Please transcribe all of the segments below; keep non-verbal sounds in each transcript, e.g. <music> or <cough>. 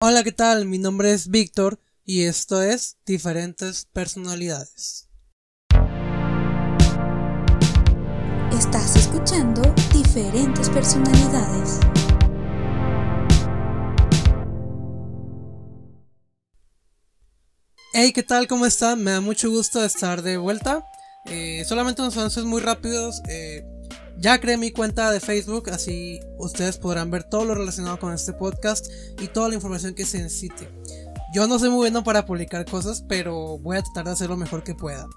Hola, ¿qué tal? Mi nombre es Víctor y esto es Diferentes Personalidades. Estás escuchando Diferentes Personalidades. Hey, ¿qué tal? ¿Cómo están? Me da mucho gusto estar de vuelta. Eh, solamente unos anuncios muy rápidos. Eh, ya creé mi cuenta de Facebook, así ustedes podrán ver todo lo relacionado con este podcast y toda la información que se necesite. Yo no soy muy bueno para publicar cosas, pero voy a tratar de hacer lo mejor que pueda.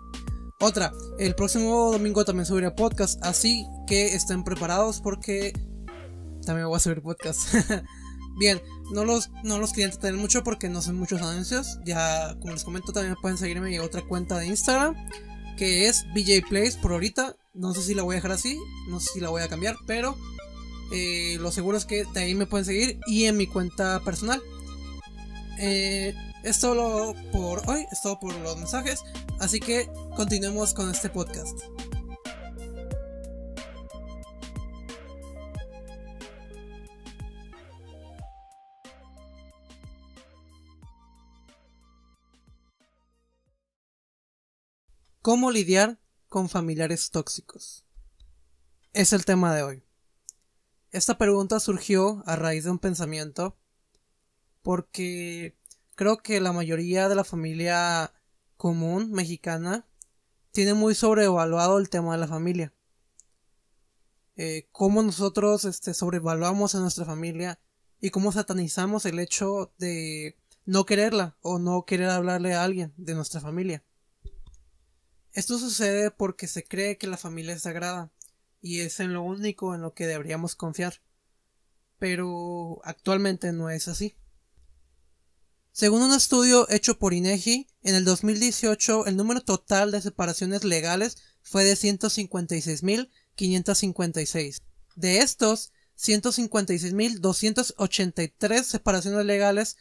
Otra, el próximo domingo también subiré podcast, así que estén preparados porque también voy a subir podcast. <laughs> Bien, no los, no los quería entretener mucho porque no son muchos anuncios. Ya, como les comento, también pueden seguirme en otra cuenta de Instagram que es BJ Plays por ahorita. No sé si la voy a dejar así, no sé si la voy a cambiar, pero eh, lo seguro es que de ahí me pueden seguir y en mi cuenta personal. Eh, es todo por hoy, es todo por los mensajes, así que continuemos con este podcast. ¿Cómo lidiar con familiares tóxicos? Es el tema de hoy. Esta pregunta surgió a raíz de un pensamiento porque creo que la mayoría de la familia común mexicana tiene muy sobrevaluado el tema de la familia. Eh, cómo nosotros este, sobrevaluamos a nuestra familia y cómo satanizamos el hecho de no quererla o no querer hablarle a alguien de nuestra familia. Esto sucede porque se cree que la familia es sagrada y es en lo único en lo que deberíamos confiar. Pero actualmente no es así. Según un estudio hecho por INEGI, en el 2018 el número total de separaciones legales fue de 156.556. De estos, 156.283 separaciones legales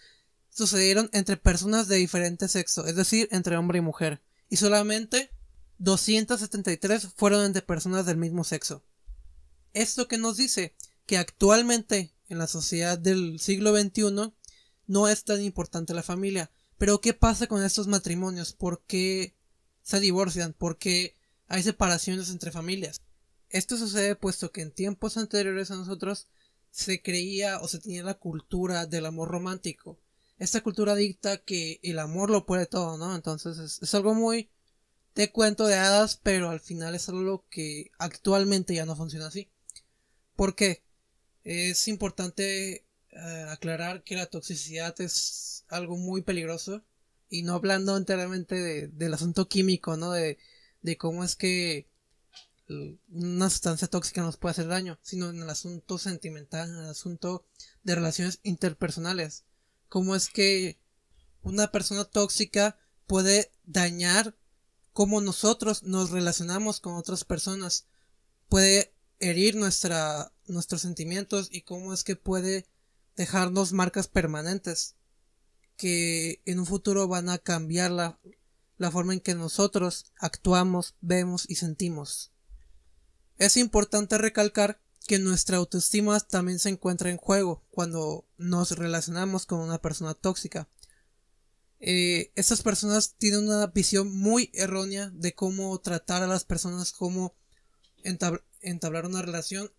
sucedieron entre personas de diferente sexo, es decir, entre hombre y mujer, y solamente 273 fueron entre personas del mismo sexo. Esto que nos dice que actualmente en la sociedad del siglo XXI no es tan importante la familia. Pero ¿qué pasa con estos matrimonios? ¿Por qué se divorcian? ¿Por qué hay separaciones entre familias? Esto sucede puesto que en tiempos anteriores a nosotros se creía o se tenía la cultura del amor romántico. Esta cultura dicta que el amor lo puede todo, ¿no? Entonces es, es algo muy de cuento de hadas, pero al final es algo que actualmente ya no funciona así. ¿Por qué? Es importante eh, aclarar que la toxicidad es algo muy peligroso y no hablando enteramente del asunto químico, ¿no? De, de cómo es que una sustancia tóxica nos puede hacer daño, sino en el asunto sentimental, en el asunto de relaciones interpersonales. Cómo es que una persona tóxica puede dañar cómo nosotros nos relacionamos con otras personas puede herir nuestros sentimientos y cómo es que puede dejarnos marcas permanentes que en un futuro van a cambiar la forma en que nosotros actuamos, vemos y sentimos. Es importante recalcar que nuestra autoestima también se encuentra en juego cuando nos relacionamos con una persona tóxica, eh, estas personas tienen una visión muy errónea de cómo tratar a las personas, cómo entablar una relación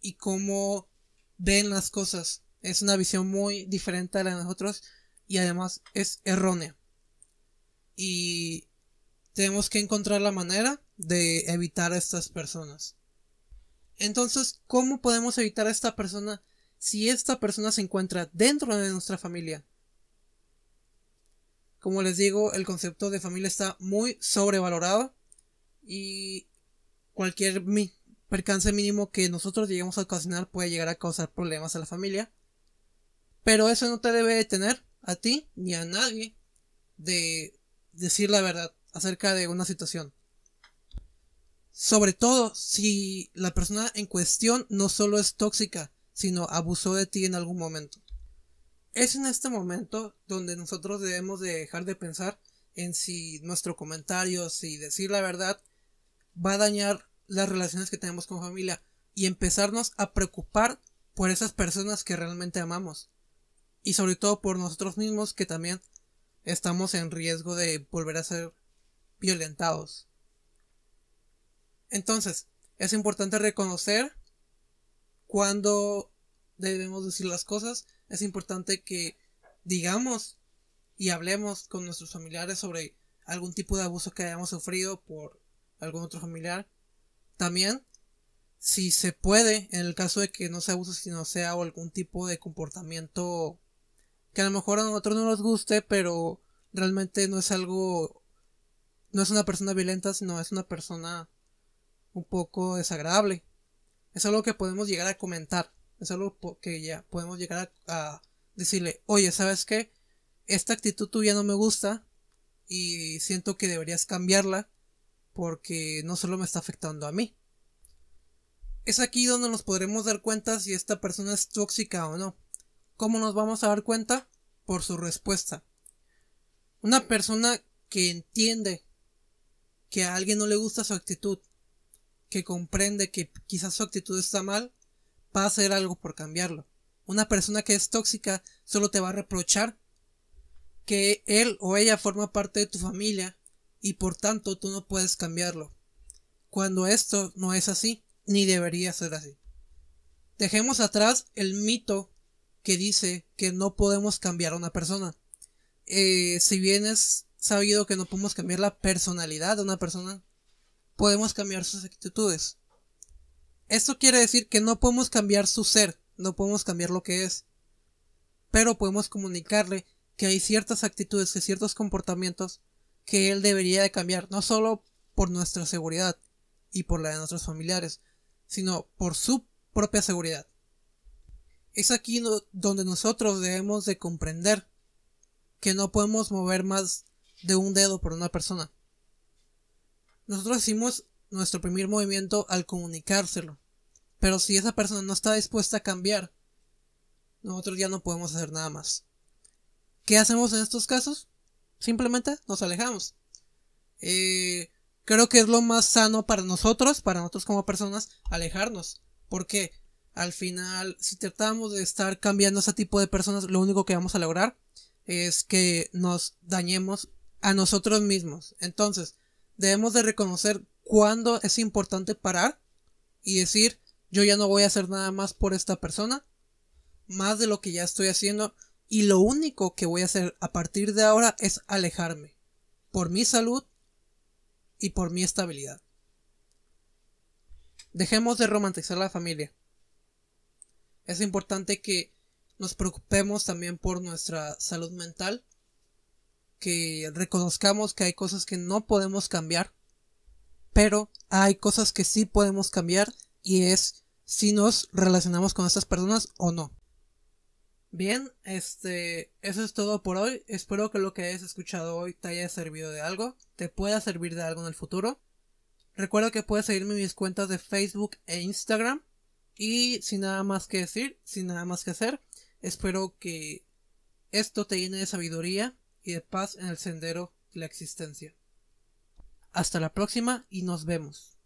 y cómo ven las cosas. Es una visión muy diferente a la de nosotros y además es errónea. Y tenemos que encontrar la manera de evitar a estas personas. Entonces, ¿cómo podemos evitar a esta persona si esta persona se encuentra dentro de nuestra familia? Como les digo, el concepto de familia está muy sobrevalorado y cualquier percance mínimo que nosotros lleguemos a ocasionar puede llegar a causar problemas a la familia. Pero eso no te debe detener a ti ni a nadie de decir la verdad acerca de una situación. Sobre todo si la persona en cuestión no solo es tóxica, sino abusó de ti en algún momento. Es en este momento donde nosotros debemos de dejar de pensar en si nuestro comentario, si decir la verdad, va a dañar las relaciones que tenemos con familia y empezarnos a preocupar por esas personas que realmente amamos y sobre todo por nosotros mismos que también estamos en riesgo de volver a ser violentados. Entonces, es importante reconocer cuando debemos decir las cosas. Es importante que digamos y hablemos con nuestros familiares sobre algún tipo de abuso que hayamos sufrido por algún otro familiar. También, si se puede, en el caso de que no sea abuso, sino sea algún tipo de comportamiento que a lo mejor a nosotros no nos guste, pero realmente no es algo, no es una persona violenta, sino es una persona un poco desagradable. Es algo que podemos llegar a comentar, es algo que ya podemos llegar a, decirle, oye, ¿sabes qué? Esta actitud tuya no me gusta y siento que deberías cambiarla porque no solo me está afectando a mí. Es aquí donde nos podremos dar cuenta si esta persona es tóxica o no. ¿Cómo nos vamos a dar cuenta? Por su respuesta. Una persona que entiende que a alguien no le gusta su actitud, que comprende que quizás su actitud está mal, va a hacer algo por cambiarlo. Una persona que es tóxica solo te va a reprochar que él o ella forma parte de tu familia y por tanto tú no puedes cambiarlo. Cuando esto no es así, ni debería ser así. Dejemos atrás el mito que dice que no podemos cambiar a una persona. Eh, si bien es sabido que no podemos cambiar la personalidad de una persona, podemos cambiar sus actitudes. Esto quiere decir que no podemos cambiar su ser, no podemos cambiar lo que es, pero podemos comunicarle que hay ciertas actitudes, que ciertos comportamientos que él debería de cambiar, no solo por nuestra seguridad y por la de nuestros familiares, sino por su propia seguridad. Es aquí donde nosotros debemos de comprender que no podemos mover más de un dedo por una persona. Nosotros hicimos nuestro primer movimiento al comunicárselo. Pero si esa persona no está dispuesta a cambiar, nosotros ya no podemos hacer nada más. ¿Qué hacemos en estos casos? Simplemente nos alejamos. Eh, creo que es lo más sano para nosotros, para nosotros como personas, alejarnos. Porque al final, si tratamos de estar cambiando ese tipo de personas, lo único que vamos a lograr es que nos dañemos a nosotros mismos. Entonces, debemos de reconocer cuándo es importante parar y decir, yo ya no voy a hacer nada más por esta persona, más de lo que ya estoy haciendo, y lo único que voy a hacer a partir de ahora es alejarme, por mi salud y por mi estabilidad. Dejemos de romantizar la familia. Es importante que nos preocupemos también por nuestra salud mental, que reconozcamos que hay cosas que no podemos cambiar, pero hay cosas que sí podemos cambiar y es si nos relacionamos con estas personas o no. Bien, este, eso es todo por hoy. Espero que lo que hayas escuchado hoy te haya servido de algo, te pueda servir de algo en el futuro. Recuerda que puedes seguirme en mis cuentas de Facebook e Instagram. Y sin nada más que decir, sin nada más que hacer, espero que esto te llene de sabiduría y de paz en el sendero de la existencia. Hasta la próxima y nos vemos.